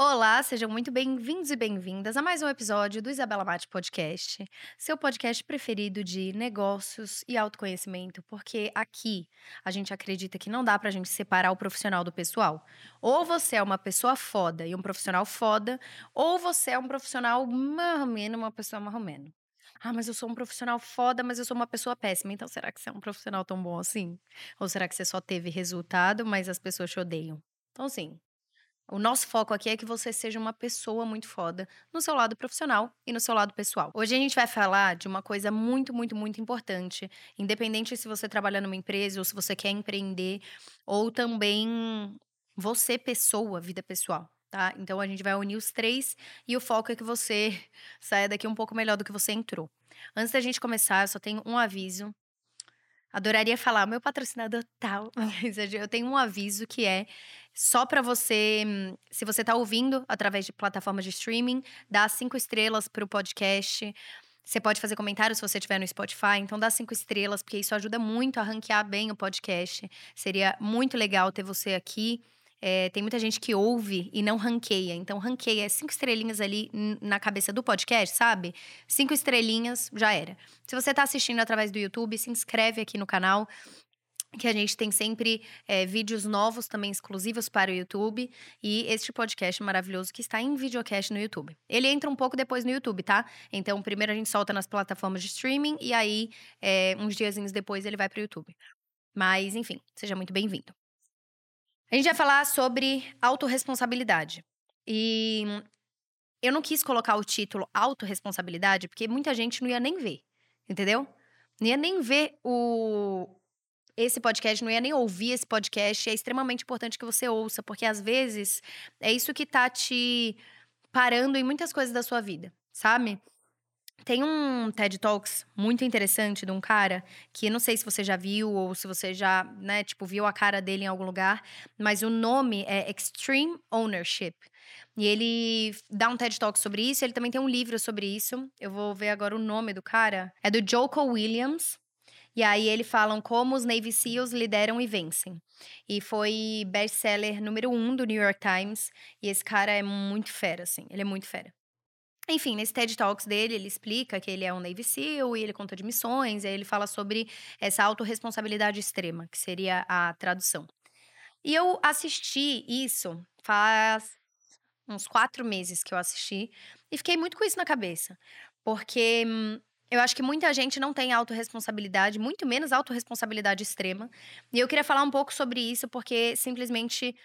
Olá, sejam muito bem-vindos e bem-vindas a mais um episódio do Isabela Mate Podcast, seu podcast preferido de negócios e autoconhecimento, porque aqui a gente acredita que não dá pra gente separar o profissional do pessoal. Ou você é uma pessoa foda e um profissional foda, ou você é um profissional marromeno, uma pessoa marromeno. Ah, mas eu sou um profissional foda, mas eu sou uma pessoa péssima. Então, será que você é um profissional tão bom assim? Ou será que você só teve resultado, mas as pessoas te odeiam? Então, assim, o nosso foco aqui é que você seja uma pessoa muito foda no seu lado profissional e no seu lado pessoal. Hoje a gente vai falar de uma coisa muito, muito, muito importante, independente se você trabalha numa empresa ou se você quer empreender, ou também você, pessoa, vida pessoal. Tá? Então a gente vai unir os três e o foco é que você saia daqui um pouco melhor do que você entrou. Antes da gente começar, eu só tenho um aviso Adoraria falar meu patrocinador tal, mas eu tenho um aviso que é só para você, se você está ouvindo através de plataformas de streaming, dá cinco estrelas para o podcast. Você pode fazer comentários se você estiver no Spotify, então dá cinco estrelas, porque isso ajuda muito a ranquear bem o podcast. Seria muito legal ter você aqui. É, tem muita gente que ouve e não ranqueia. Então, ranqueia é cinco estrelinhas ali na cabeça do podcast, sabe? Cinco estrelinhas, já era. Se você está assistindo através do YouTube, se inscreve aqui no canal que a gente tem sempre é, vídeos novos também exclusivos para o YouTube e este podcast maravilhoso que está em videocast no YouTube. Ele entra um pouco depois no YouTube, tá? Então, primeiro a gente solta nas plataformas de streaming e aí, é, uns diazinhos depois, ele vai para o YouTube. Mas, enfim, seja muito bem-vindo. A gente vai falar sobre autorresponsabilidade. E eu não quis colocar o título autorresponsabilidade, porque muita gente não ia nem ver, entendeu? Não ia nem ver o esse podcast, não ia nem ouvir esse podcast. É extremamente importante que você ouça, porque às vezes é isso que tá te parando em muitas coisas da sua vida, sabe? Tem um TED Talks muito interessante de um cara que não sei se você já viu ou se você já, né, tipo, viu a cara dele em algum lugar, mas o nome é Extreme Ownership. E ele dá um TED Talk sobre isso, ele também tem um livro sobre isso. Eu vou ver agora o nome do cara. É do Joko Williams. E aí ele falam como os Navy SEALs lideram e vencem. E foi best-seller número um do New York Times. E esse cara é muito fera, assim. Ele é muito fera. Enfim, nesse TED Talks dele, ele explica que ele é um Navy SEAL e ele conta de missões, e aí ele fala sobre essa autorresponsabilidade extrema, que seria a tradução. E eu assisti isso faz uns quatro meses que eu assisti, e fiquei muito com isso na cabeça. Porque hum, eu acho que muita gente não tem autorresponsabilidade, muito menos autorresponsabilidade extrema. E eu queria falar um pouco sobre isso, porque simplesmente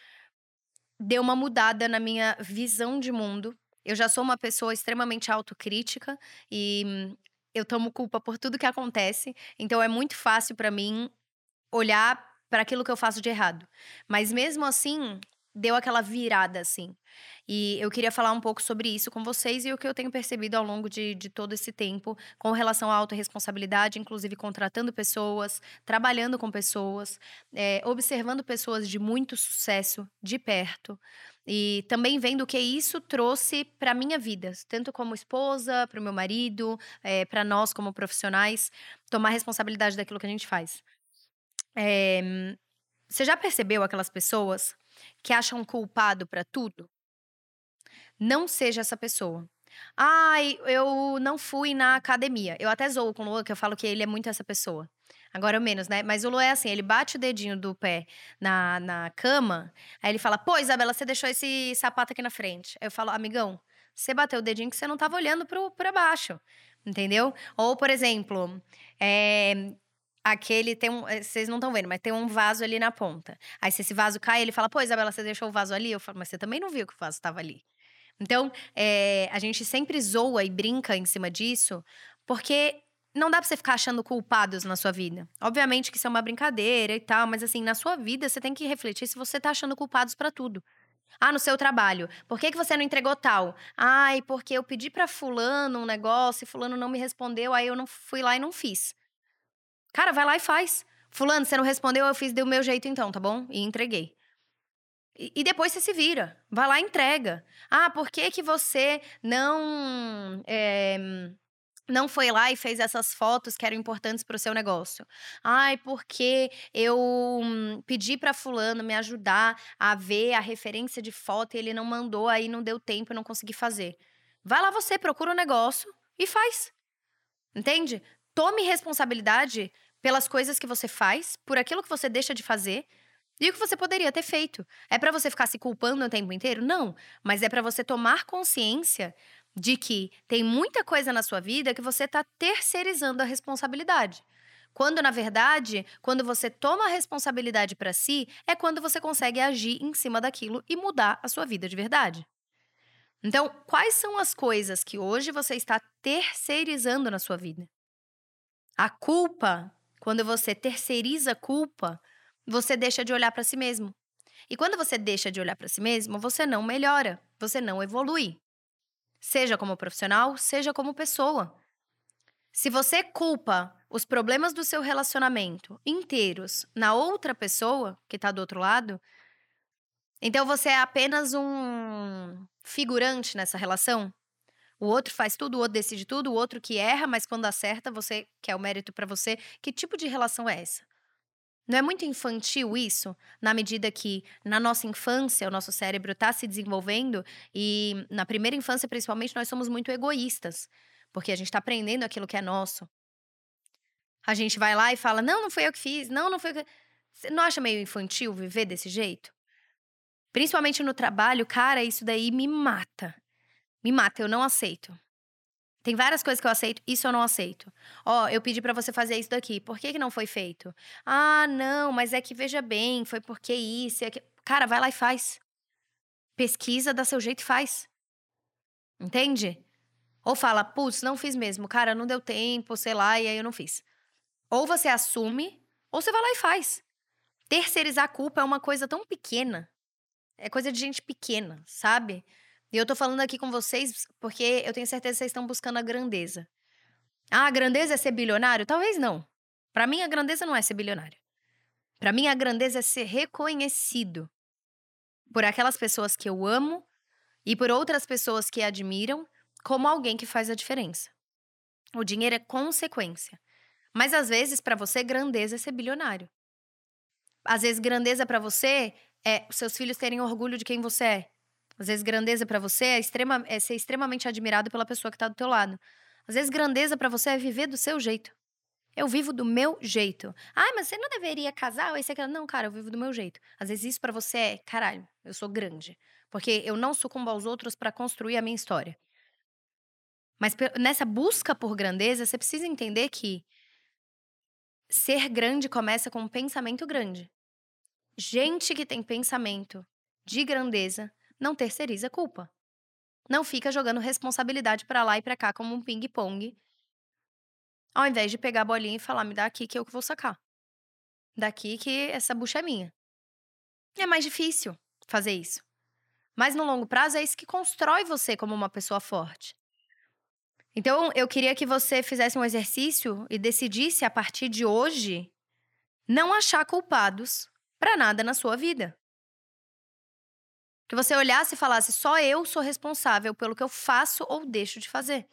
deu uma mudada na minha visão de mundo eu já sou uma pessoa extremamente autocrítica e eu tomo culpa por tudo que acontece, então é muito fácil para mim olhar para aquilo que eu faço de errado. Mas mesmo assim, deu aquela virada, assim. E eu queria falar um pouco sobre isso com vocês e o que eu tenho percebido ao longo de, de todo esse tempo com relação à autorresponsabilidade, inclusive contratando pessoas, trabalhando com pessoas, é, observando pessoas de muito sucesso de perto. E também vendo o que isso trouxe para minha vida, tanto como esposa, para o meu marido, é, eh, para nós como profissionais, tomar responsabilidade daquilo que a gente faz. É, você já percebeu aquelas pessoas que acham culpado para tudo? Não seja essa pessoa. Ai, eu não fui na academia. Eu até zoo com o Lua, que eu falo que ele é muito essa pessoa. Agora menos, né? Mas o Lu é assim, ele bate o dedinho do pé na, na cama, aí ele fala, pô, Isabela, você deixou esse sapato aqui na frente. Aí eu falo, amigão, você bateu o dedinho que você não tava olhando pro, pra baixo, entendeu? Ou, por exemplo, é, aquele tem um. Eh, vocês não estão vendo, mas tem um vaso ali na ponta. Aí, se esse vaso cai, ele fala: Pô, Isabela, você deixou o vaso ali? Eu falo, mas você também não viu que o vaso estava ali. Então, é, a gente sempre zoa e brinca em cima disso, porque não dá pra você ficar achando culpados na sua vida. Obviamente que isso é uma brincadeira e tal, mas assim, na sua vida você tem que refletir se você tá achando culpados para tudo. Ah, no seu trabalho. Por que, que você não entregou tal? Ai, porque eu pedi para fulano um negócio e fulano não me respondeu, aí eu não fui lá e não fiz. Cara, vai lá e faz. Fulano, você não respondeu, eu fiz do meu jeito então, tá bom? E entreguei. E, e depois você se vira. Vai lá e entrega. Ah, por que que você não... É, não foi lá e fez essas fotos que eram importantes para o seu negócio. Ai, porque eu hum, pedi para fulano me ajudar a ver a referência de foto e ele não mandou, aí não deu tempo, eu não consegui fazer. Vai lá você, procura o um negócio e faz. Entende? Tome responsabilidade pelas coisas que você faz, por aquilo que você deixa de fazer e o que você poderia ter feito. É para você ficar se culpando o tempo inteiro? Não, mas é para você tomar consciência de que tem muita coisa na sua vida que você está terceirizando a responsabilidade. Quando, na verdade, quando você toma a responsabilidade para si, é quando você consegue agir em cima daquilo e mudar a sua vida de verdade. Então, quais são as coisas que hoje você está terceirizando na sua vida? A culpa, quando você terceiriza a culpa, você deixa de olhar para si mesmo. E quando você deixa de olhar para si mesmo, você não melhora, você não evolui seja como profissional, seja como pessoa. Se você culpa os problemas do seu relacionamento inteiros na outra pessoa que está do outro lado, então você é apenas um figurante nessa relação. O outro faz tudo, o outro decide tudo, o outro que erra, mas quando acerta, você quer o mérito para você. Que tipo de relação é essa? Não é muito infantil isso? Na medida que na nossa infância o nosso cérebro está se desenvolvendo e na primeira infância, principalmente, nós somos muito egoístas, porque a gente está aprendendo aquilo que é nosso. A gente vai lá e fala: não, não foi eu que fiz, não, não foi eu que. Você não acha meio infantil viver desse jeito? Principalmente no trabalho, cara, isso daí me mata. Me mata, eu não aceito. Tem várias coisas que eu aceito, isso eu não aceito. Ó, oh, eu pedi para você fazer isso daqui, por que, que não foi feito? Ah, não, mas é que veja bem, foi porque isso, é que... Cara, vai lá e faz. Pesquisa, dá seu jeito e faz. Entende? Ou fala, putz, não fiz mesmo, cara, não deu tempo, sei lá, e aí eu não fiz. Ou você assume, ou você vai lá e faz. Terceirizar a culpa é uma coisa tão pequena. É coisa de gente pequena, sabe? E eu tô falando aqui com vocês porque eu tenho certeza que vocês estão buscando a grandeza. Ah, a grandeza é ser bilionário? Talvez não. Para mim, a grandeza não é ser bilionário. Para mim, a grandeza é ser reconhecido por aquelas pessoas que eu amo e por outras pessoas que admiram como alguém que faz a diferença. O dinheiro é consequência. Mas às vezes, para você, grandeza é ser bilionário. Às vezes, grandeza para você é seus filhos terem orgulho de quem você é. Às vezes, grandeza para você é, extrema, é ser extremamente admirado pela pessoa que tá do teu lado. Às vezes, grandeza para você é viver do seu jeito. Eu vivo do meu jeito. Ah, mas você não deveria casar ou esse aquilo. Não, cara, eu vivo do meu jeito. Às vezes isso para você é, caralho, eu sou grande. Porque eu não sucumbo aos outros para construir a minha história. Mas nessa busca por grandeza, você precisa entender que ser grande começa com um pensamento grande. Gente que tem pensamento de grandeza não terceiriza a culpa. Não fica jogando responsabilidade para lá e para cá como um ping-pong, ao invés de pegar a bolinha e falar: me dá aqui que eu que vou sacar. Daqui que essa bucha é minha. É mais difícil fazer isso. Mas no longo prazo é isso que constrói você como uma pessoa forte. Então, eu queria que você fizesse um exercício e decidisse a partir de hoje não achar culpados para nada na sua vida. Que você olhasse e falasse: só eu sou responsável pelo que eu faço ou deixo de fazer.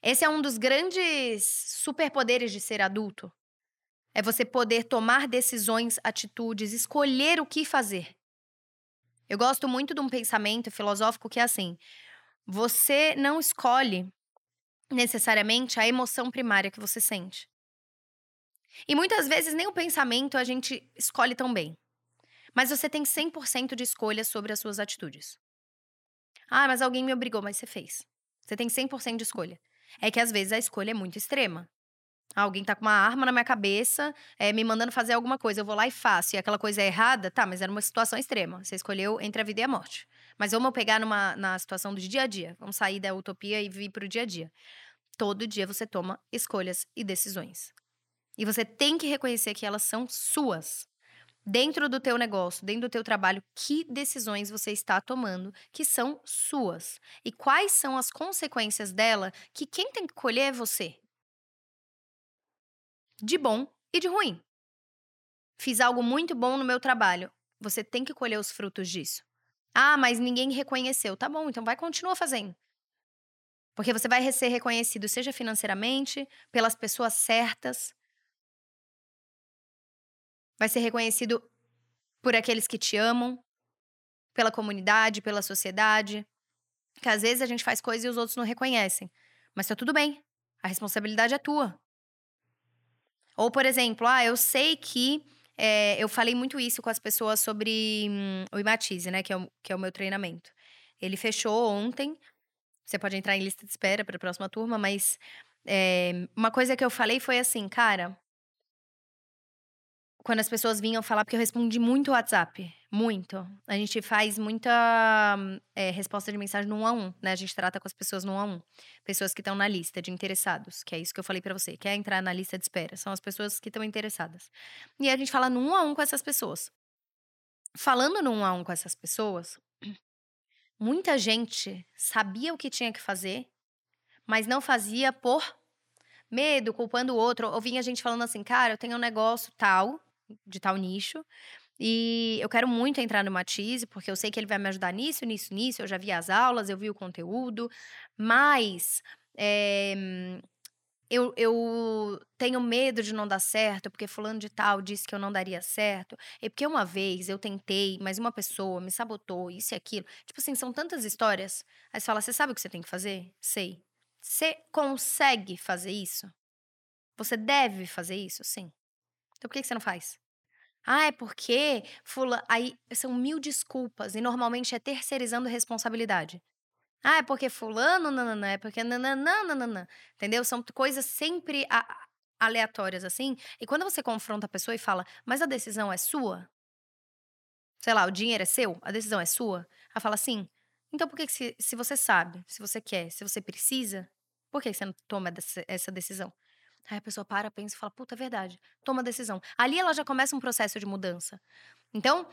Esse é um dos grandes superpoderes de ser adulto. É você poder tomar decisões, atitudes, escolher o que fazer. Eu gosto muito de um pensamento filosófico que é assim: você não escolhe necessariamente a emoção primária que você sente. E muitas vezes nem o pensamento a gente escolhe tão bem. Mas você tem 100% de escolha sobre as suas atitudes. Ah, mas alguém me obrigou, mas você fez. Você tem 100% de escolha. É que às vezes a escolha é muito extrema. Alguém tá com uma arma na minha cabeça, é, me mandando fazer alguma coisa, eu vou lá e faço. E aquela coisa é errada, tá, mas era uma situação extrema. Você escolheu entre a vida e a morte. Mas vamos pegar numa, na situação do dia a dia. Vamos sair da utopia e vir pro dia a dia. Todo dia você toma escolhas e decisões. E você tem que reconhecer que elas são suas dentro do teu negócio, dentro do teu trabalho, que decisões você está tomando que são suas e quais são as consequências dela que quem tem que colher é você. De bom e de ruim. Fiz algo muito bom no meu trabalho. Você tem que colher os frutos disso. Ah, mas ninguém reconheceu. Tá bom, então vai continuar fazendo. Porque você vai ser reconhecido, seja financeiramente, pelas pessoas certas. Vai ser reconhecido por aqueles que te amam, pela comunidade, pela sociedade. Que às vezes a gente faz coisas e os outros não reconhecem. Mas tá tudo bem. A responsabilidade é tua. Ou, por exemplo, ah, eu sei que. É, eu falei muito isso com as pessoas sobre hum, o Imatize, né? Que é o, que é o meu treinamento. Ele fechou ontem, você pode entrar em lista de espera para a próxima turma, mas é, uma coisa que eu falei foi assim, cara. Quando as pessoas vinham falar, porque eu respondi muito WhatsApp, muito. A gente faz muita é, resposta de mensagem no 1 a 1, né? A gente trata com as pessoas no 1 a 1. Pessoas que estão na lista de interessados, que é isso que eu falei para você. Quer entrar na lista de espera? São as pessoas que estão interessadas. E a gente fala no 1 a 1 com essas pessoas. Falando no 1 a 1 com essas pessoas, Muita gente sabia o que tinha que fazer, mas não fazia por medo, culpando o outro. Ou vinha gente falando assim, cara, eu tenho um negócio tal, de tal nicho, e eu quero muito entrar no Matize, porque eu sei que ele vai me ajudar nisso, nisso, nisso. Eu já vi as aulas, eu vi o conteúdo, mas é, eu, eu tenho medo de não dar certo, porque fulano de tal disse que eu não daria certo. E porque uma vez eu tentei, mas uma pessoa me sabotou, isso e aquilo. Tipo assim, são tantas histórias. Aí você fala, você sabe o que você tem que fazer? Sei. Você consegue fazer isso? Você deve fazer isso? Sim. Então por que você não faz? Ah, é porque fula... Aí são mil desculpas e normalmente é terceirizando responsabilidade. Ah, é porque fulano, nananã, é porque nananã, nananã. Entendeu? São coisas sempre a- aleatórias, assim. E quando você confronta a pessoa e fala, mas a decisão é sua? Sei lá, o dinheiro é seu? A decisão é sua? Ela fala assim, então por que, que se, se você sabe, se você quer, se você precisa, por que você não toma essa decisão? Aí a pessoa para, pensa e fala, puta, é verdade, toma decisão. Ali ela já começa um processo de mudança. Então,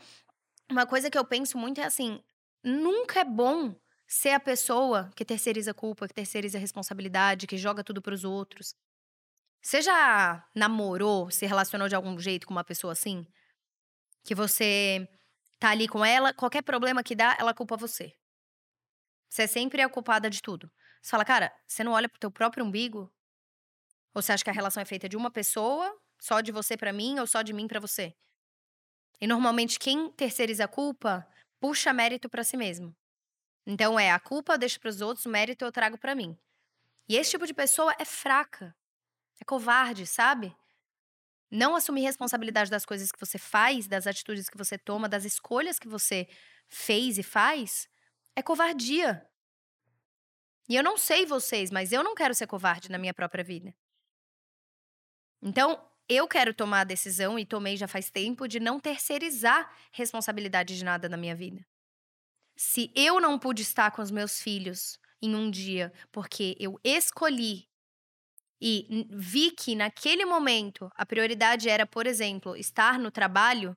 uma coisa que eu penso muito é assim, nunca é bom ser a pessoa que terceiriza a culpa, que terceiriza a responsabilidade, que joga tudo pros outros. Você já namorou, se relacionou de algum jeito com uma pessoa assim? Que você tá ali com ela, qualquer problema que dá, ela culpa você. Você é sempre a culpada de tudo. Você fala, cara, você não olha pro teu próprio umbigo? Ou você acha que a relação é feita de uma pessoa, só de você pra mim, ou só de mim pra você? E normalmente quem terceiriza a culpa puxa mérito pra si mesmo. Então é a culpa eu deixo para os outros, o mérito eu trago para mim. E esse tipo de pessoa é fraca, é covarde, sabe? Não assumir responsabilidade das coisas que você faz, das atitudes que você toma, das escolhas que você fez e faz, é covardia. E eu não sei vocês, mas eu não quero ser covarde na minha própria vida. Então, eu quero tomar a decisão, e tomei já faz tempo, de não terceirizar responsabilidade de nada na minha vida. Se eu não pude estar com os meus filhos em um dia porque eu escolhi e vi que naquele momento a prioridade era, por exemplo, estar no trabalho,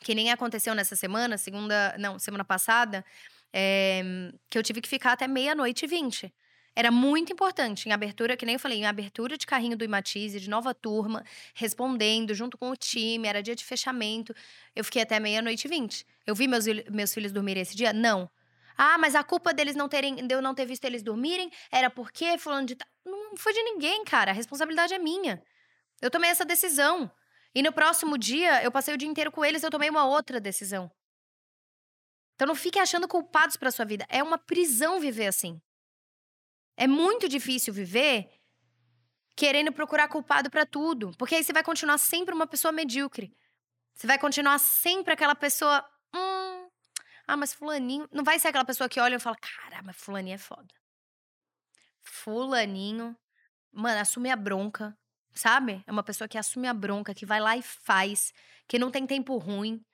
que nem aconteceu nessa semana, segunda, não, semana passada, é, que eu tive que ficar até meia-noite e vinte. Era muito importante, em abertura, que nem eu falei, em abertura de carrinho do Imatize, de nova turma, respondendo junto com o time, era dia de fechamento. Eu fiquei até meia-noite e vinte. Eu vi meus, meus filhos dormirem esse dia? Não. Ah, mas a culpa deles não terem, de eu não ter visto eles dormirem era porque fulano de Não foi de ninguém, cara. A responsabilidade é minha. Eu tomei essa decisão. E no próximo dia, eu passei o dia inteiro com eles, eu tomei uma outra decisão. Então não fique achando culpados para sua vida. É uma prisão viver assim. É muito difícil viver querendo procurar culpado para tudo, porque aí você vai continuar sempre uma pessoa medíocre. Você vai continuar sempre aquela pessoa, hum, ah, mas fulaninho, não vai ser aquela pessoa que olha e fala, cara, mas fulaninho é foda. Fulaninho, mano, assume a bronca, sabe? É uma pessoa que assume a bronca, que vai lá e faz, que não tem tempo ruim,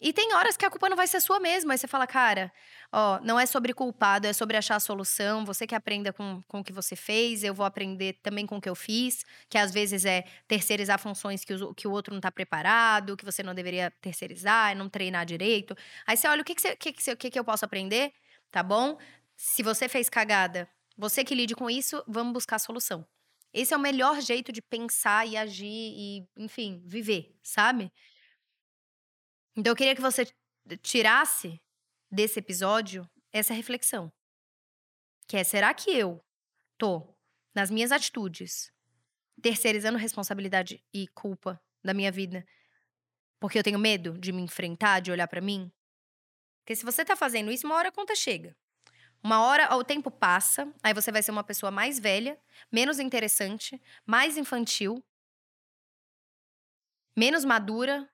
e tem horas que a culpa não vai ser sua mesmo. Aí você fala, cara, ó, não é sobre culpado, é sobre achar a solução. Você que aprenda com, com o que você fez, eu vou aprender também com o que eu fiz, que às vezes é terceirizar funções que o, que o outro não tá preparado, que você não deveria terceirizar, é não treinar direito. Aí você olha, o que, que, você, que, que, que, que eu posso aprender? Tá bom? Se você fez cagada, você que lide com isso, vamos buscar a solução. Esse é o melhor jeito de pensar e agir e, enfim, viver, sabe? Então eu queria que você tirasse desse episódio essa reflexão. Que é, será que eu tô nas minhas atitudes terceirizando responsabilidade e culpa da minha vida porque eu tenho medo de me enfrentar, de olhar pra mim? Porque se você tá fazendo isso, uma hora a conta chega. Uma hora o tempo passa, aí você vai ser uma pessoa mais velha, menos interessante, mais infantil, menos madura.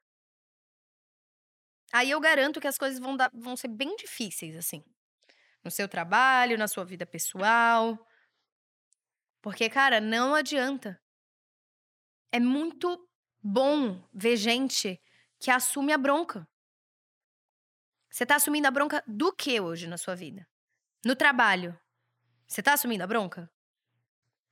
Aí eu garanto que as coisas vão, dar, vão ser bem difíceis, assim. No seu trabalho, na sua vida pessoal. Porque, cara, não adianta. É muito bom ver gente que assume a bronca. Você tá assumindo a bronca do que hoje na sua vida? No trabalho, você tá assumindo a bronca?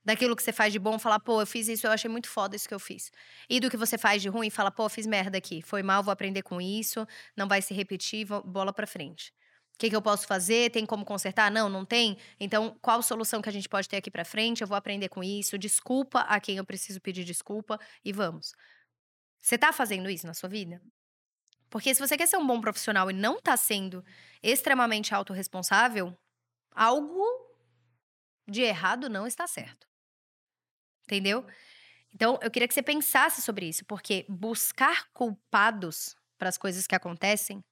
Daquilo que você faz de bom, falar, pô, eu fiz isso, eu achei muito foda isso que eu fiz. E do que você faz de ruim, fala, pô, fiz merda aqui, foi mal, vou aprender com isso, não vai se repetir, bola pra frente. O que, que eu posso fazer? Tem como consertar? Não, não tem? Então, qual solução que a gente pode ter aqui pra frente? Eu vou aprender com isso. Desculpa a quem eu preciso pedir desculpa e vamos. Você tá fazendo isso na sua vida? Porque se você quer ser um bom profissional e não tá sendo extremamente autorresponsável, algo de errado não está certo. Entendeu? Então, eu queria que você pensasse sobre isso, porque buscar culpados para as coisas que acontecem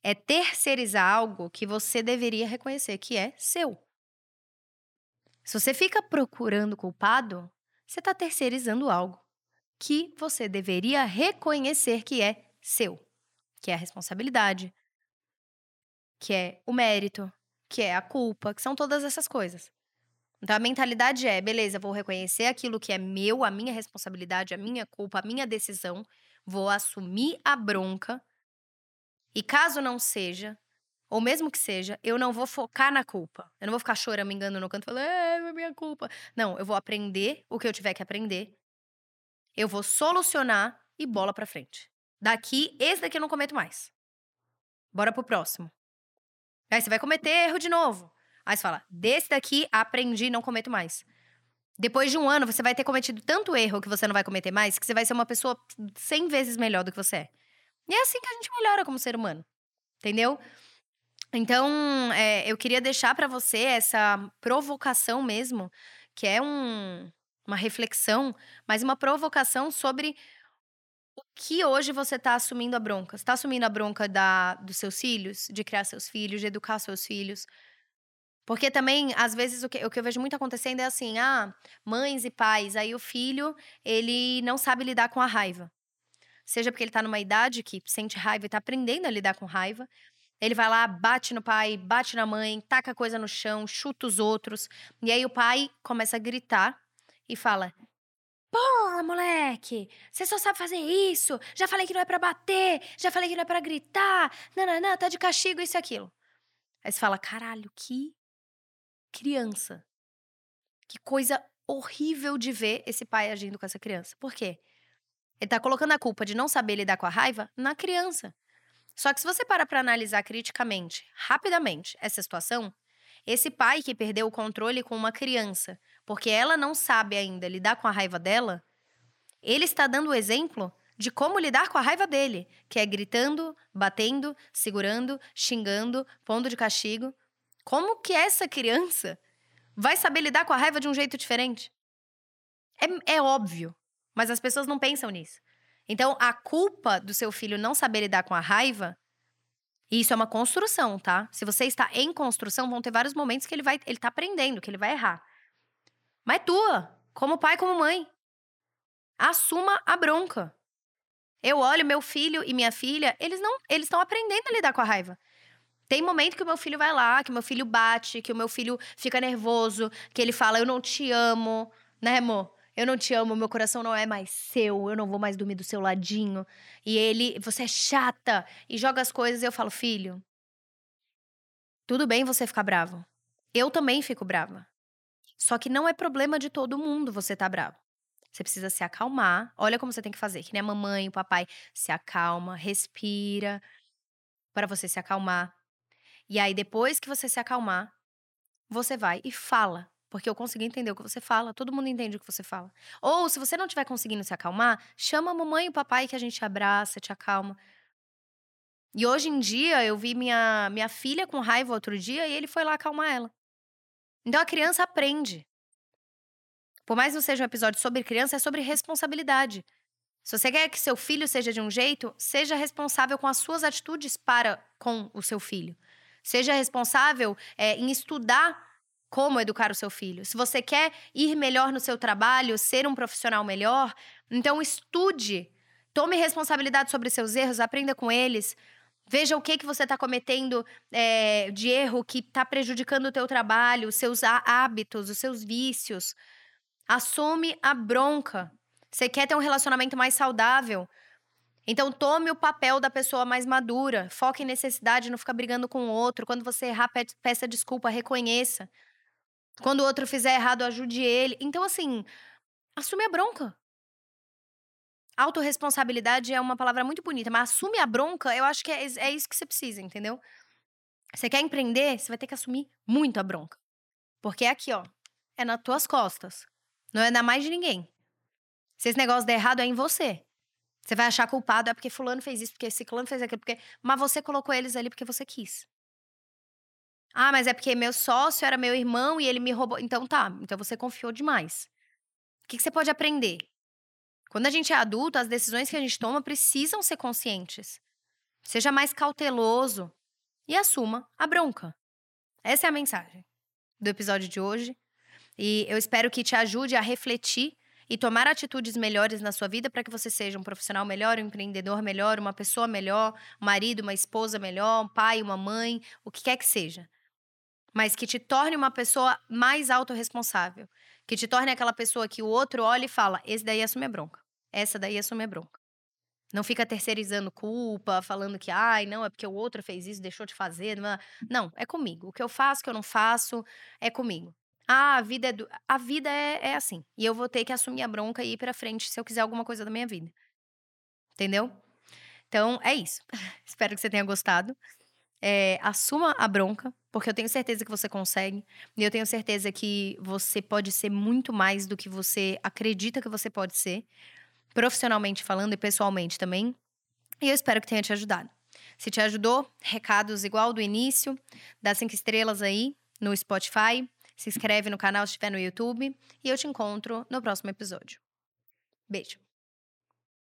é terceirizar algo que você deveria reconhecer que é seu. Se você fica procurando culpado, você está terceirizando algo que você deveria reconhecer que é seu, que é a responsabilidade, que é o mérito, que é a culpa, que são todas essas coisas. Então a mentalidade é, beleza, vou reconhecer aquilo que é meu, a minha responsabilidade, a minha culpa, a minha decisão, vou assumir a bronca. E caso não seja, ou mesmo que seja, eu não vou focar na culpa. Eu não vou ficar chorando, me engano no canto, falando, é, é minha culpa. Não, eu vou aprender o que eu tiver que aprender. Eu vou solucionar e bola pra frente. Daqui, esse daqui eu não cometo mais. Bora pro próximo. Aí você vai cometer erro de novo. Aí você fala: desse daqui aprendi, não cometo mais. Depois de um ano, você vai ter cometido tanto erro que você não vai cometer mais, que você vai ser uma pessoa 100 vezes melhor do que você é. E é assim que a gente melhora como ser humano. Entendeu? Então, é, eu queria deixar para você essa provocação mesmo, que é um, uma reflexão, mas uma provocação sobre o que hoje você está assumindo a bronca? Você está assumindo a bronca da, dos seus filhos, de criar seus filhos, de educar seus filhos? Porque também, às vezes, o que, o que eu vejo muito acontecendo é assim: ah, mães e pais, aí o filho, ele não sabe lidar com a raiva. Seja porque ele está numa idade que sente raiva e está aprendendo a lidar com raiva. Ele vai lá, bate no pai, bate na mãe, taca coisa no chão, chuta os outros. E aí o pai começa a gritar e fala: Porra, moleque! Você só sabe fazer isso! Já falei que não é para bater! Já falei que não é para gritar! Não, não, não, tá de castigo, isso e aquilo. Aí você fala: caralho, que criança. Que coisa horrível de ver esse pai agindo com essa criança. Por quê? Ele tá colocando a culpa de não saber lidar com a raiva na criança. Só que se você para pra analisar criticamente, rapidamente, essa situação, esse pai que perdeu o controle com uma criança porque ela não sabe ainda lidar com a raiva dela, ele está dando o exemplo de como lidar com a raiva dele, que é gritando, batendo, segurando, xingando, pondo de castigo. Como que essa criança vai saber lidar com a raiva de um jeito diferente? É, é óbvio, mas as pessoas não pensam nisso. Então, a culpa do seu filho não saber lidar com a raiva, e isso é uma construção, tá? Se você está em construção, vão ter vários momentos que ele vai, ele tá aprendendo, que ele vai errar. Mas é tua, como pai, como mãe. Assuma a bronca. Eu olho meu filho e minha filha, eles não, eles estão aprendendo a lidar com a raiva. Tem momento que o meu filho vai lá, que o meu filho bate, que o meu filho fica nervoso, que ele fala: "Eu não te amo", né, amor? Eu não te amo, meu coração não é mais seu, eu não vou mais dormir do seu ladinho. E ele, você é chata e joga as coisas e eu falo: "Filho, tudo bem você ficar bravo. Eu também fico brava. Só que não é problema de todo mundo você tá bravo. Você precisa se acalmar. Olha como você tem que fazer, que nem a mamãe, o papai. Se acalma, respira para você se acalmar. E aí depois que você se acalmar, você vai e fala, porque eu consegui entender o que você fala, todo mundo entende o que você fala. Ou se você não estiver conseguindo se acalmar, chama a mamãe e o papai que a gente abraça, te acalma. E hoje em dia eu vi minha minha filha com raiva outro dia e ele foi lá acalmar ela. Então a criança aprende. Por mais que não seja um episódio sobre criança, é sobre responsabilidade. Se você quer que seu filho seja de um jeito, seja responsável com as suas atitudes para com o seu filho. Seja responsável é, em estudar como educar o seu filho. Se você quer ir melhor no seu trabalho, ser um profissional melhor, então estude, tome responsabilidade sobre seus erros, aprenda com eles. Veja o que que você está cometendo é, de erro que está prejudicando o teu trabalho, os seus hábitos, os seus vícios. Assume a bronca. Você quer ter um relacionamento mais saudável? Então tome o papel da pessoa mais madura. Foque em necessidade, não fica brigando com o outro. Quando você errar, peça desculpa, reconheça. Quando o outro fizer errado, ajude ele. Então, assim, assume a bronca. Autoresponsabilidade é uma palavra muito bonita, mas assume a bronca, eu acho que é, é isso que você precisa, entendeu? Você quer empreender, você vai ter que assumir muito a bronca. Porque é aqui, ó. É nas tuas costas. Não é na mais de ninguém. Se esse negócio der errado, é em você. Você vai achar culpado, é porque fulano fez isso, porque ciclano fez aquilo, porque... Mas você colocou eles ali porque você quis. Ah, mas é porque meu sócio era meu irmão e ele me roubou. Então tá, então você confiou demais. O que, que você pode aprender? Quando a gente é adulto, as decisões que a gente toma precisam ser conscientes. Seja mais cauteloso e assuma a bronca. Essa é a mensagem do episódio de hoje. E eu espero que te ajude a refletir e tomar atitudes melhores na sua vida para que você seja um profissional melhor, um empreendedor melhor, uma pessoa melhor, um marido, uma esposa melhor, um pai, uma mãe, o que quer que seja. Mas que te torne uma pessoa mais autorresponsável. Que te torne aquela pessoa que o outro olha e fala: esse daí assume a bronca. Essa daí assume a bronca. Não fica terceirizando culpa, falando que, ai, não, é porque o outro fez isso, deixou de fazer. Não, é comigo. O que eu faço, o que eu não faço, é comigo. Ah, a vida é, do... a vida é, é assim. E eu vou ter que assumir a bronca e ir pra frente se eu quiser alguma coisa da minha vida. Entendeu? Então, é isso. Espero que você tenha gostado. É, assuma a bronca, porque eu tenho certeza que você consegue. E eu tenho certeza que você pode ser muito mais do que você acredita que você pode ser, profissionalmente falando e pessoalmente também. E eu espero que tenha te ajudado. Se te ajudou, recados igual do início, dá cinco estrelas aí no Spotify, se inscreve no canal se estiver no YouTube e eu te encontro no próximo episódio. Beijo!